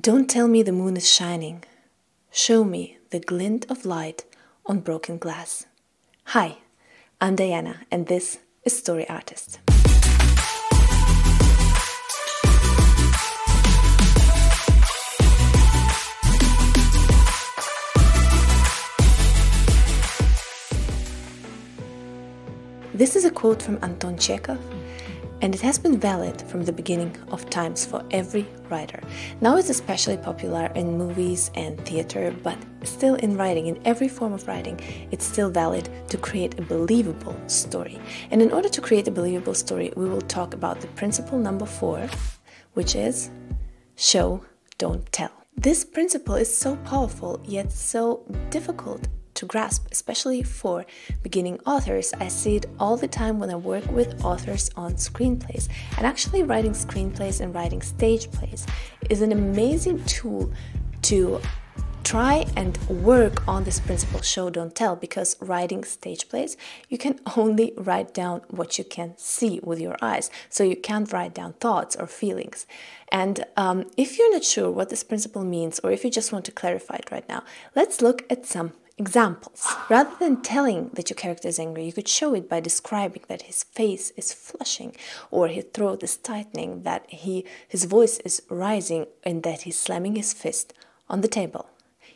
Don't tell me the moon is shining. Show me the glint of light on broken glass. Hi, I'm Diana, and this is Story Artist. This is a quote from Anton Chekhov and it has been valid from the beginning of times for every writer. Now it's especially popular in movies and theater, but still in writing, in every form of writing, it's still valid to create a believable story. And in order to create a believable story, we will talk about the principle number four, which is show, don't tell. This principle is so powerful yet so difficult to grasp, especially for beginning authors. I see it all the time when I work with authors on screenplays. And actually, writing screenplays and writing stage plays is an amazing tool to try and work on this principle show don't tell because writing stage plays you can only write down what you can see with your eyes so you can't write down thoughts or feelings and um, if you're not sure what this principle means or if you just want to clarify it right now let's look at some Examples. Rather than telling that your character is angry, you could show it by describing that his face is flushing, or his throat is tightening, that he, his voice is rising, and that he's slamming his fist on the table.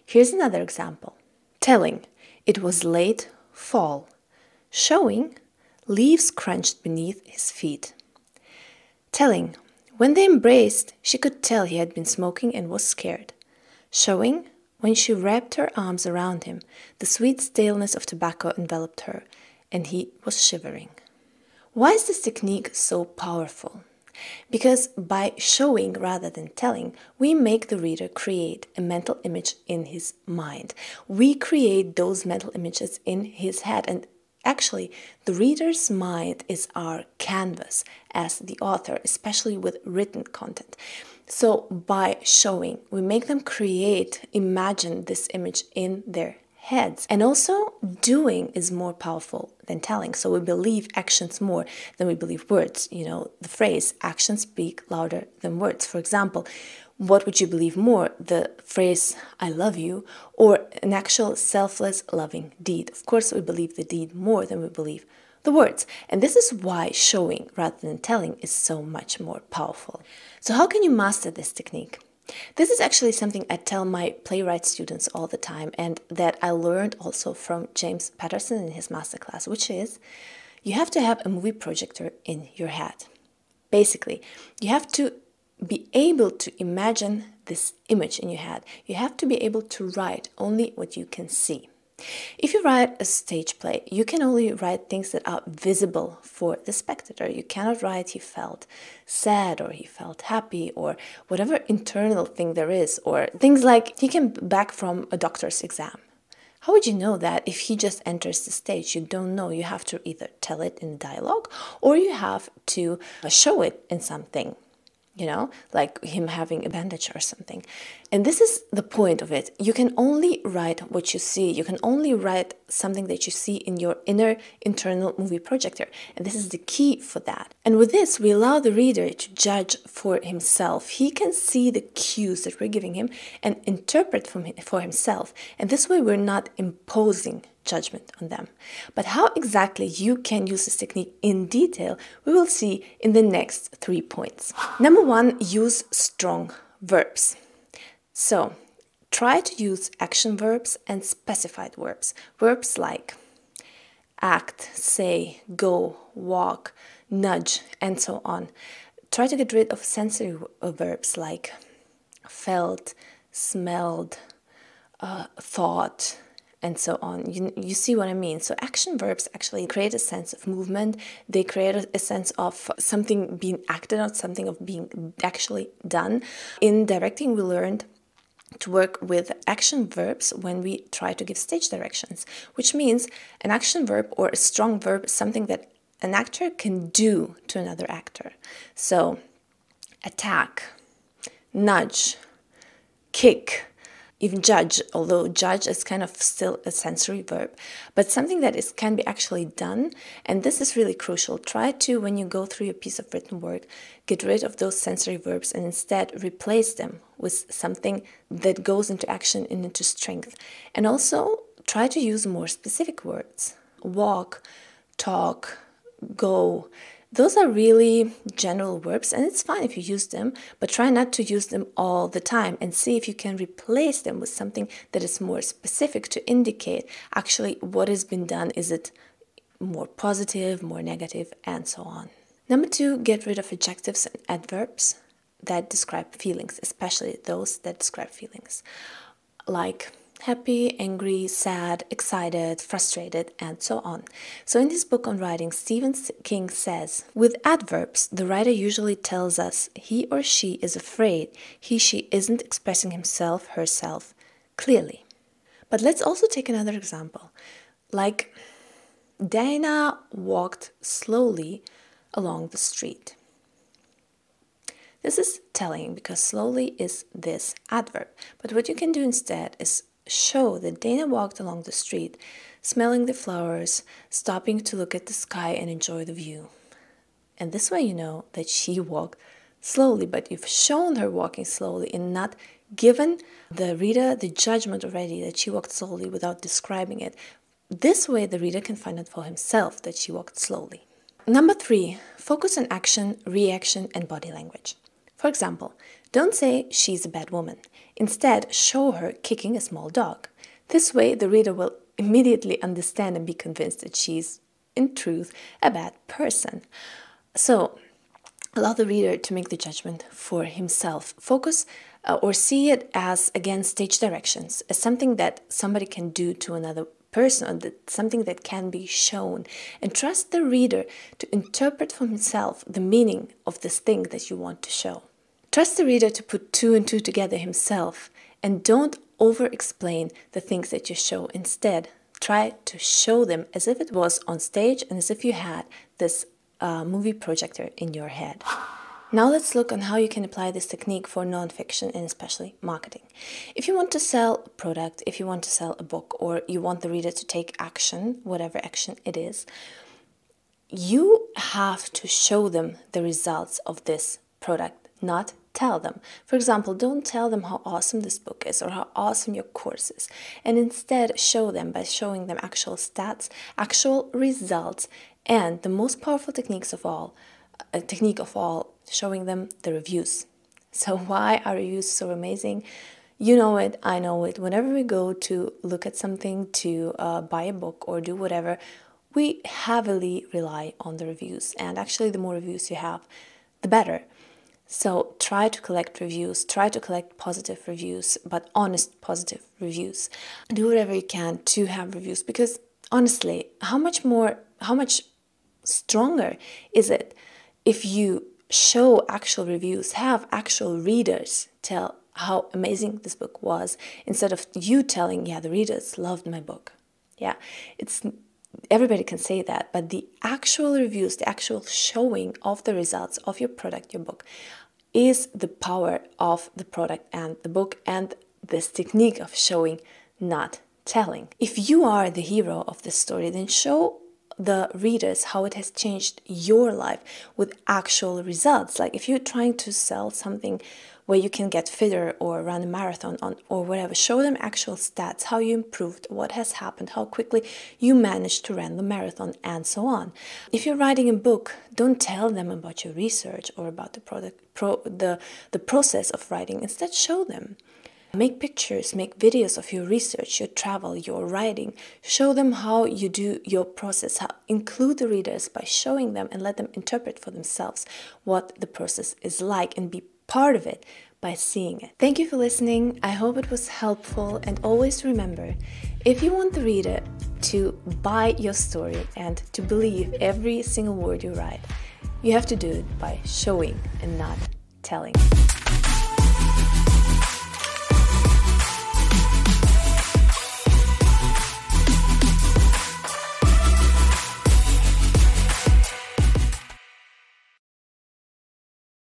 Here's another example. Telling, it was late fall. Showing, leaves crunched beneath his feet. Telling, when they embraced, she could tell he had been smoking and was scared. Showing, when she wrapped her arms around him, the sweet staleness of tobacco enveloped her, and he was shivering. Why is this technique so powerful? Because by showing rather than telling, we make the reader create a mental image in his mind. We create those mental images in his head, and Actually, the reader's mind is our canvas as the author, especially with written content. So, by showing, we make them create, imagine this image in their heads. And also, doing is more powerful than telling. So, we believe actions more than we believe words. You know, the phrase actions speak louder than words. For example, what would you believe more, the phrase I love you or an actual selfless loving deed? Of course, we believe the deed more than we believe the words. And this is why showing rather than telling is so much more powerful. So, how can you master this technique? This is actually something I tell my playwright students all the time, and that I learned also from James Patterson in his masterclass, which is you have to have a movie projector in your head. Basically, you have to be able to imagine this image in your head. You have to be able to write only what you can see. If you write a stage play, you can only write things that are visible for the spectator. You cannot write he felt sad or he felt happy or whatever internal thing there is, or things like he came back from a doctor's exam. How would you know that if he just enters the stage? You don't know. You have to either tell it in dialogue or you have to show it in something you know, like him having a bandage or something. And this is the point of it. You can only write what you see. You can only write something that you see in your inner internal movie projector. And this is the key for that. And with this, we allow the reader to judge for himself. He can see the cues that we're giving him and interpret for himself. And this way, we're not imposing judgment on them. But how exactly you can use this technique in detail, we will see in the next three points. Number one, use strong verbs. So, try to use action verbs and specified verbs. Verbs like act, say, go, walk, nudge, and so on. Try to get rid of sensory verbs like felt, smelled, uh, thought, and so on. You, you see what I mean? So, action verbs actually create a sense of movement, they create a, a sense of something being acted on, something of being actually done. In directing, we learned to work with action verbs when we try to give stage directions, which means an action verb or a strong verb is something that an actor can do to another actor. So, attack, nudge, kick, even judge, although judge is kind of still a sensory verb, but something that is can be actually done. And this is really crucial. Try to, when you go through a piece of written work, get rid of those sensory verbs and instead replace them with something that goes into action and into strength. And also try to use more specific words. Walk, talk, go those are really general verbs, and it's fine if you use them, but try not to use them all the time and see if you can replace them with something that is more specific to indicate actually what has been done. Is it more positive, more negative, and so on. Number two, get rid of adjectives and adverbs that describe feelings, especially those that describe feelings, like happy, angry, sad, excited, frustrated, and so on. So, in this book on writing, Stephen King says With adverbs, the writer usually tells us he or she is afraid he, she isn't expressing himself, herself clearly. But let's also take another example. Like, Dana walked slowly along the street. This is telling because slowly is this adverb. But what you can do instead is show that Dana walked along the street, smelling the flowers, stopping to look at the sky and enjoy the view. And this way you know that she walked slowly, but you've shown her walking slowly and not given the reader the judgment already that she walked slowly without describing it. This way the reader can find out for himself that she walked slowly. Number three, focus on action, reaction, and body language. For example, don't say she's a bad woman. Instead, show her kicking a small dog. This way, the reader will immediately understand and be convinced that she's, in truth, a bad person. So, allow the reader to make the judgment for himself. Focus uh, or see it as, again, stage directions, as something that somebody can do to another person, or that something that can be shown. And trust the reader to interpret for himself the meaning of this thing that you want to show. Trust the reader to put two and two together himself and don't over explain the things that you show. Instead, try to show them as if it was on stage and as if you had this uh, movie projector in your head. Now let's look on how you can apply this technique for nonfiction and especially marketing. If you want to sell a product, if you want to sell a book, or you want the reader to take action, whatever action it is, you have to show them the results of this product not tell them. For example, don't tell them how awesome this book is or how awesome your course is, and instead show them by showing them actual stats, actual results, and the most powerful techniques of all, a technique of all, showing them the reviews. So why are reviews so amazing? You know it, I know it. Whenever we go to look at something, to uh, buy a book or do whatever, we heavily rely on the reviews. And actually, the more reviews you have, the better. So try to collect reviews, try to collect positive reviews, but honest positive reviews. Do whatever you can to have reviews because honestly, how much more, how much stronger is it if you show actual reviews, have actual readers tell how amazing this book was instead of you telling, yeah, the readers loved my book. Yeah, it's everybody can say that, but the actual reviews, the actual showing of the results of your product, your book, is the power of the product and the book and this technique of showing, not telling. If you are the hero of the story, then show the readers how it has changed your life with actual results. Like if you're trying to sell something where you can get fitter or run a marathon on, or whatever. Show them actual stats, how you improved, what has happened, how quickly you managed to run the marathon, and so on. If you're writing a book, don't tell them about your research or about the product, pro, the, the process of writing. Instead, show them. Make pictures, make videos of your research, your travel, your writing. Show them how you do your process. How, include the readers by showing them and let them interpret for themselves what the process is like and be part of it by seeing it. Thank you for listening. I hope it was helpful. And always remember if you want the reader to buy your story and to believe every single word you write, you have to do it by showing and not telling.